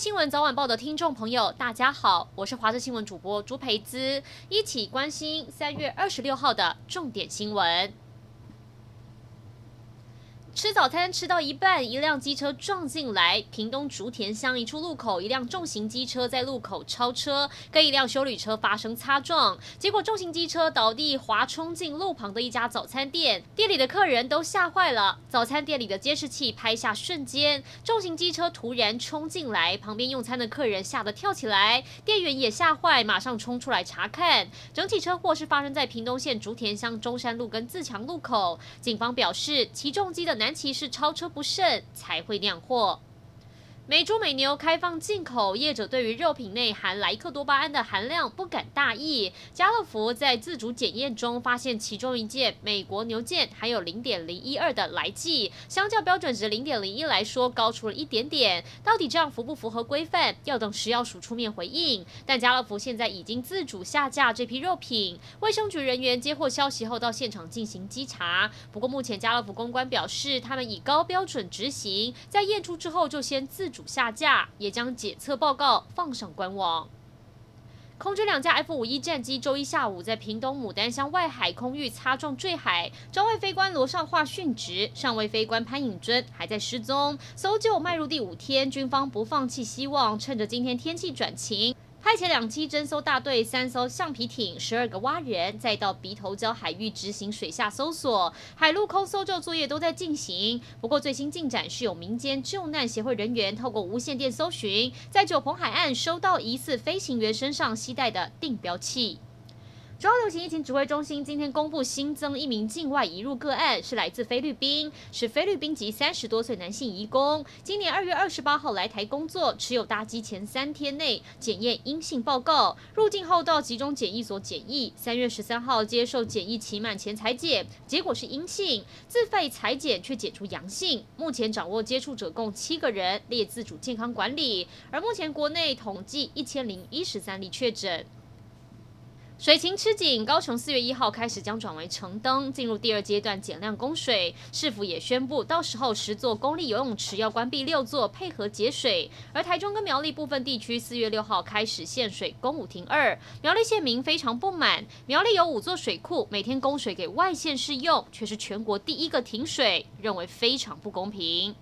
新闻早晚报的听众朋友，大家好，我是华视新闻主播朱培姿，一起关心三月二十六号的重点新闻。吃早餐吃到一半，一辆机车撞进来。屏东竹田乡一处路口，一辆重型机车在路口超车，跟一辆修理车发生擦撞，结果重型机车倒地滑冲进路旁的一家早餐店，店里的客人都吓坏了。早餐店里的监视器拍下瞬间，重型机车突然冲进来，旁边用餐的客人吓得跳起来，店员也吓坏，马上冲出来查看。整体车祸是发生在屏东县竹田乡中山路跟自强路口。警方表示，骑重机的南骑士超车不慎才会酿祸。美猪美牛开放进口，业者对于肉品内含莱克多巴胺的含量不敢大意。家乐福在自主检验中发现，其中一件美国牛腱含有零点零一二的莱剂，相较标准值零点零一来说高出了一点点。到底这样符不符合规范？要等食药署出面回应。但家乐福现在已经自主下架这批肉品，卫生局人员接获消息后到现场进行稽查。不过目前家乐福公关表示，他们以高标准执行，在验出之后就先自主。下架，也将检测报告放上官网。空军两架 F 五一战机周一下午在屏东牡丹乡外海空域擦撞坠海，中外飞官罗尚化殉职，上位飞官潘颖尊还在失踪。搜救迈入第五天，军方不放弃希望，趁着今天天气转晴。派遣两栖侦搜大队、三艘橡皮艇、十二个蛙人，再到鼻头礁海域执行水下搜索，海陆空搜救作业都在进行。不过最新进展是有民间救难协会人员透过无线电搜寻，在九鹏海岸收到疑似飞行员身上携带的定标器。中央流行疫情指挥中心今天公布新增一名境外移入个案，是来自菲律宾，是菲律宾籍三十多岁男性移工，今年二月二十八号来台工作，持有搭机前三天内检验阴性报告，入境后到集中检疫所检疫，三月十三号接受检疫期满前采检，结果是阴性，自费采检却检出阳性，目前掌握接触者共七个人，列自主健康管理，而目前国内统计一千零一十三例确诊。水情吃紧，高雄四月一号开始将转为橙灯，进入第二阶段减量供水。市府也宣布，到时候十座公立游泳池要关闭六座，配合节水。而台中跟苗栗部分地区四月六号开始限水，供五停二。苗栗县民非常不满，苗栗有五座水库，每天供水给外县市用，却是全国第一个停水，认为非常不公平。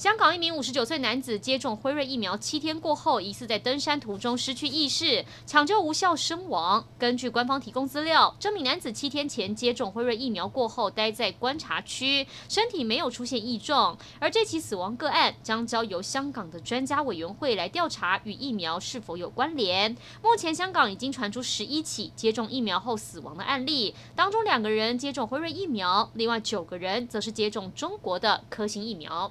香港一名五十九岁男子接种辉瑞疫苗七天过后，疑似在登山途中失去意识，抢救无效身亡。根据官方提供资料，这名男子七天前接种辉瑞疫苗过后，待在观察区，身体没有出现异状。而这起死亡个案将交由香港的专家委员会来调查与疫苗是否有关联。目前香港已经传出十一起接种疫苗后死亡的案例，当中两个人接种辉瑞疫苗，另外九个人则是接种中国的科兴疫苗。